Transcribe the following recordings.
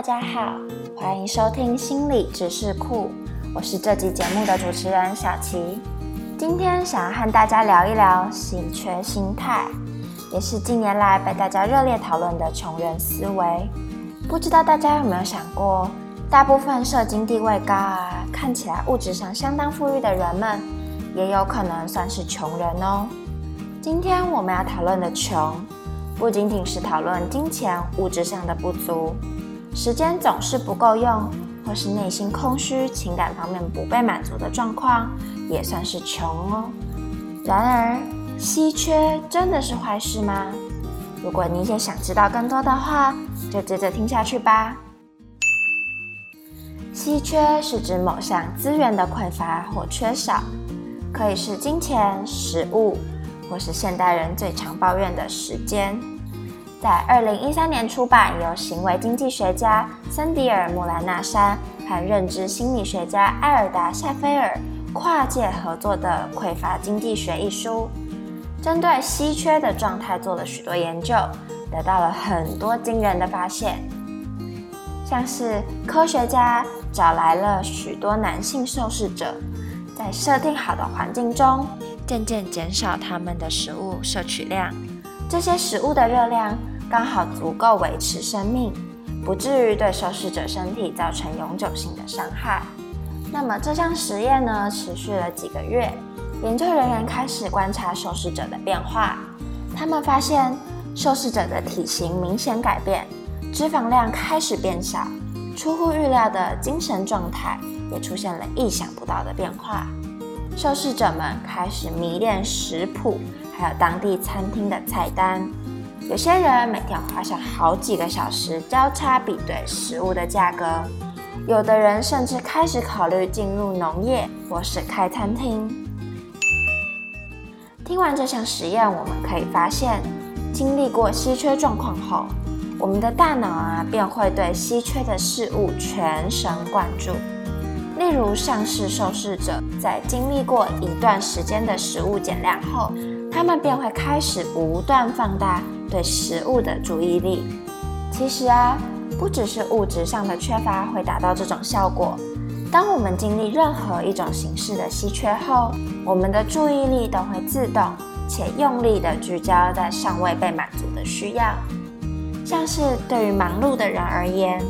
大家好，欢迎收听心理知识库，我是这集节目的主持人小琪。今天想要和大家聊一聊稀缺心态，也是近年来被大家热烈讨论的穷人思维。不知道大家有没有想过，大部分社经地位高啊，看起来物质上相当富裕的人们，也有可能算是穷人哦。今天我们要讨论的穷。不仅仅是讨论金钱物质上的不足，时间总是不够用，或是内心空虚、情感方面不被满足的状况，也算是穷哦。然而，稀缺真的是坏事吗？如果你也想知道更多的话，就接着听下去吧。稀缺是指某项资源的匮乏或缺少，可以是金钱、食物。或是现代人最常抱怨的时间，在二零一三年出版由行为经济学家森迪尔·穆兰纳山和认知心理学家埃尔达·夏菲尔跨界合作的《匮乏经济学》一书，针对稀缺的状态做了许多研究，得到了很多惊人的发现。像是科学家找来了许多男性受试者，在设定好的环境中。渐渐减少他们的食物摄取量，这些食物的热量刚好足够维持生命，不至于对受试者身体造成永久性的伤害。那么这项实验呢，持续了几个月，研究人员开始观察受试者的变化，他们发现受试者的体型明显改变，脂肪量开始变小，出乎预料的精神状态也出现了意想不到的变化。受试者们开始迷恋食谱，还有当地餐厅的菜单。有些人每天花上好几个小时交叉比对食物的价格，有的人甚至开始考虑进入农业或是开餐厅。听完这项实验，我们可以发现，经历过稀缺状况后，我们的大脑啊便会对稀缺的事物全神贯注。例如，上市受试者在经历过一段时间的食物减量后，他们便会开始不断放大对食物的注意力。其实啊，不只是物质上的缺乏会达到这种效果。当我们经历任何一种形式的稀缺后，我们的注意力都会自动且用力地聚焦在尚未被满足的需要。像是对于忙碌的人而言。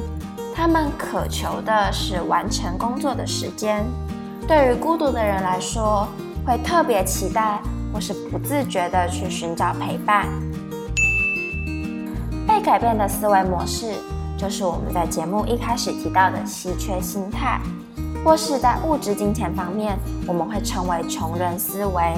他们渴求的是完成工作的时间。对于孤独的人来说，会特别期待或是不自觉地去寻找陪伴。被改变的思维模式，就是我们在节目一开始提到的稀缺心态，或是在物质金钱方面，我们会称为穷人思维。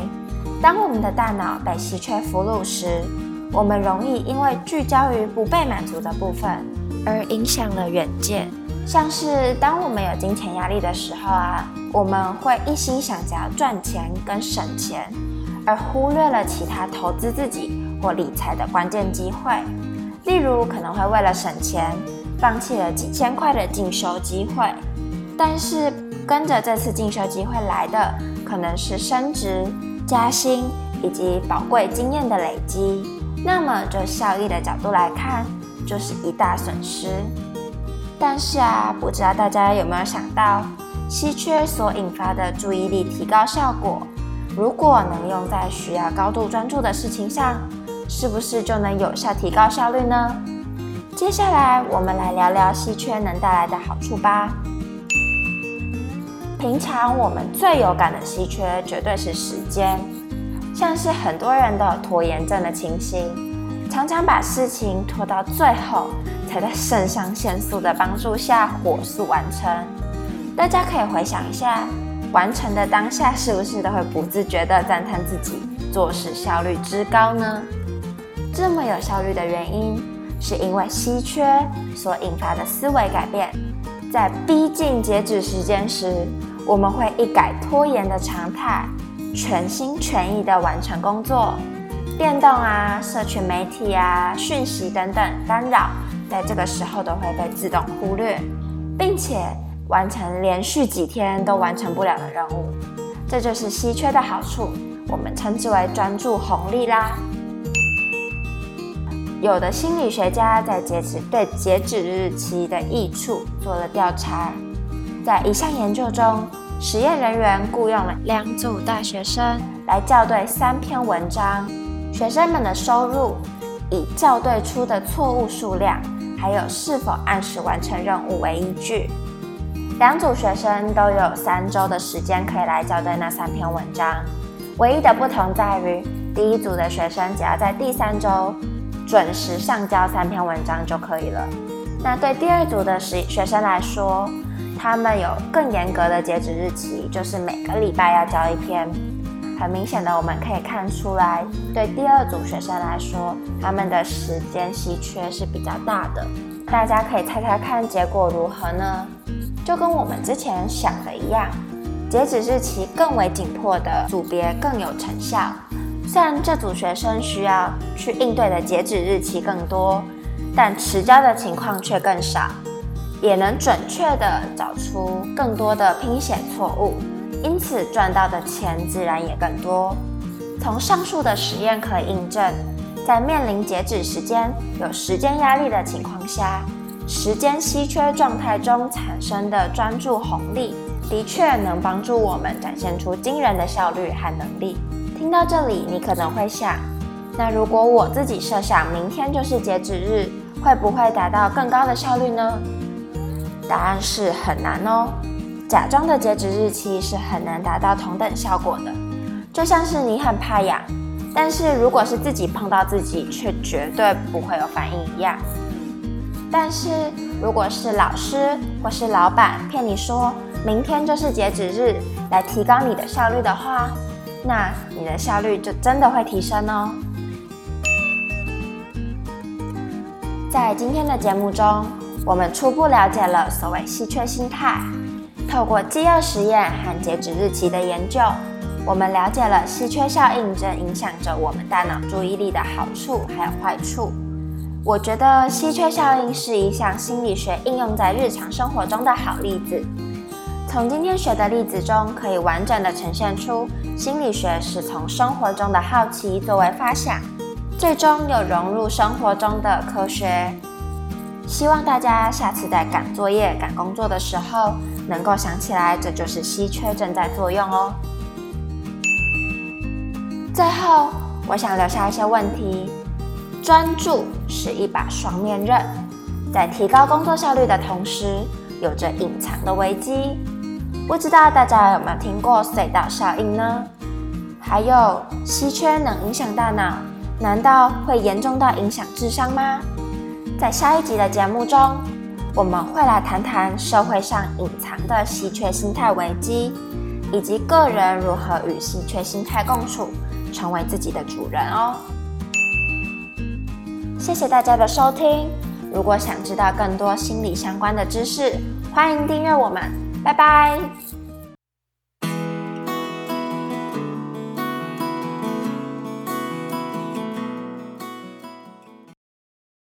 当我们的大脑被稀缺俘虏时，我们容易因为聚焦于不被满足的部分。而影响了远见，像是当我们有金钱压力的时候啊，我们会一心想着赚钱跟省钱，而忽略了其他投资自己或理财的关键机会。例如，可能会为了省钱，放弃了几千块的进修机会，但是跟着这次进修机会来的，可能是升职、加薪以及宝贵经验的累积。那么，就效益的角度来看，就是一大损失，但是啊，不知道大家有没有想到，稀缺所引发的注意力提高效果，如果能用在需要高度专注的事情上，是不是就能有效提高效率呢？接下来我们来聊聊稀缺能带来的好处吧。平常我们最有感的稀缺绝对是时间，像是很多人都有拖延症的情形。常常把事情拖到最后，才在肾上腺素的帮助下火速完成。大家可以回想一下，完成的当下是不是都会不自觉地赞叹自己做事效率之高呢？这么有效率的原因，是因为稀缺所引发的思维改变。在逼近截止时间时，我们会一改拖延的常态，全心全意地完成工作。电动啊、社群媒体啊、讯息等等干扰，在这个时候都会被自动忽略，并且完成连续几天都完成不了的任务。这就是稀缺的好处，我们称之为专注红利啦。有的心理学家在截止对截止日期的益处做了调查，在一项研究中，实验人员雇佣了两组大学生来校对三篇文章，学生们的收入以校对出的错误数量，还有是否按时完成任务为依据。两组学生都有三周的时间可以来校对那三篇文章，唯一的不同在于，第一组的学生只要在第三周。准时上交三篇文章就可以了。那对第二组的学学生来说，他们有更严格的截止日期，就是每个礼拜要交一篇。很明显的，我们可以看出来，对第二组学生来说，他们的时间稀缺是比较大的。大家可以猜猜看结果如何呢？就跟我们之前想的一样，截止日期更为紧迫的组别更有成效。虽然这组学生需要去应对的截止日期更多，但迟交的情况却更少，也能准确地找出更多的拼写错误，因此赚到的钱自然也更多。从上述的实验可以印证，在面临截止时间有时间压力的情况下，时间稀缺状态中产生的专注红利，的确能帮助我们展现出惊人的效率和能力。听到这里，你可能会想，那如果我自己设想明天就是截止日，会不会达到更高的效率呢？答案是很难哦。假装的截止日期是很难达到同等效果的，就像是你很怕痒，但是如果是自己碰到自己，却绝对不会有反应一样。但是如果是老师或是老板骗你说明天就是截止日，来提高你的效率的话，那你的效率就真的会提升哦。在今天的节目中，我们初步了解了所谓稀缺心态。透过饥饿实验和截止日期的研究，我们了解了稀缺效应正影响着我们大脑注意力的好处还有坏处。我觉得稀缺效应是一项心理学应用在日常生活中的好例子。从今天学的例子中，可以完整的呈现出心理学是从生活中的好奇作为发想，最终又融入生活中的科学。希望大家下次在赶作业、赶工作的时候，能够想起来，这就是稀缺正在作用哦。最后，我想留下一些问题：专注是一把双面刃，在提高工作效率的同时，有着隐藏的危机。不知道大家有没有听过隧道效应呢？还有稀缺能影响大脑，难道会严重到影响智商吗？在下一集的节目中，我们会来谈谈社会上隐藏的稀缺心态危机，以及个人如何与稀缺心态共处，成为自己的主人哦。谢谢大家的收听。如果想知道更多心理相关的知识，欢迎订阅我们。拜拜。